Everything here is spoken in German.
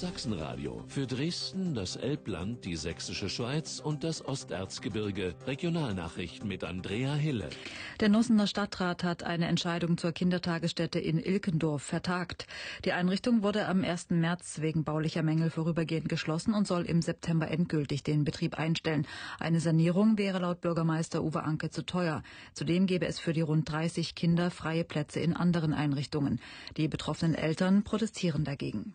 Sachsenradio. Für Dresden, das Elbland, die Sächsische Schweiz und das Osterzgebirge. Regionalnachrichten mit Andrea Hille. Der Nussener Stadtrat hat eine Entscheidung zur Kindertagesstätte in Ilkendorf vertagt. Die Einrichtung wurde am 1. März wegen baulicher Mängel vorübergehend geschlossen und soll im September endgültig den Betrieb einstellen. Eine Sanierung wäre laut Bürgermeister Uwe Anke zu teuer. Zudem gäbe es für die rund 30 Kinder freie Plätze in anderen Einrichtungen. Die betroffenen Eltern protestieren dagegen.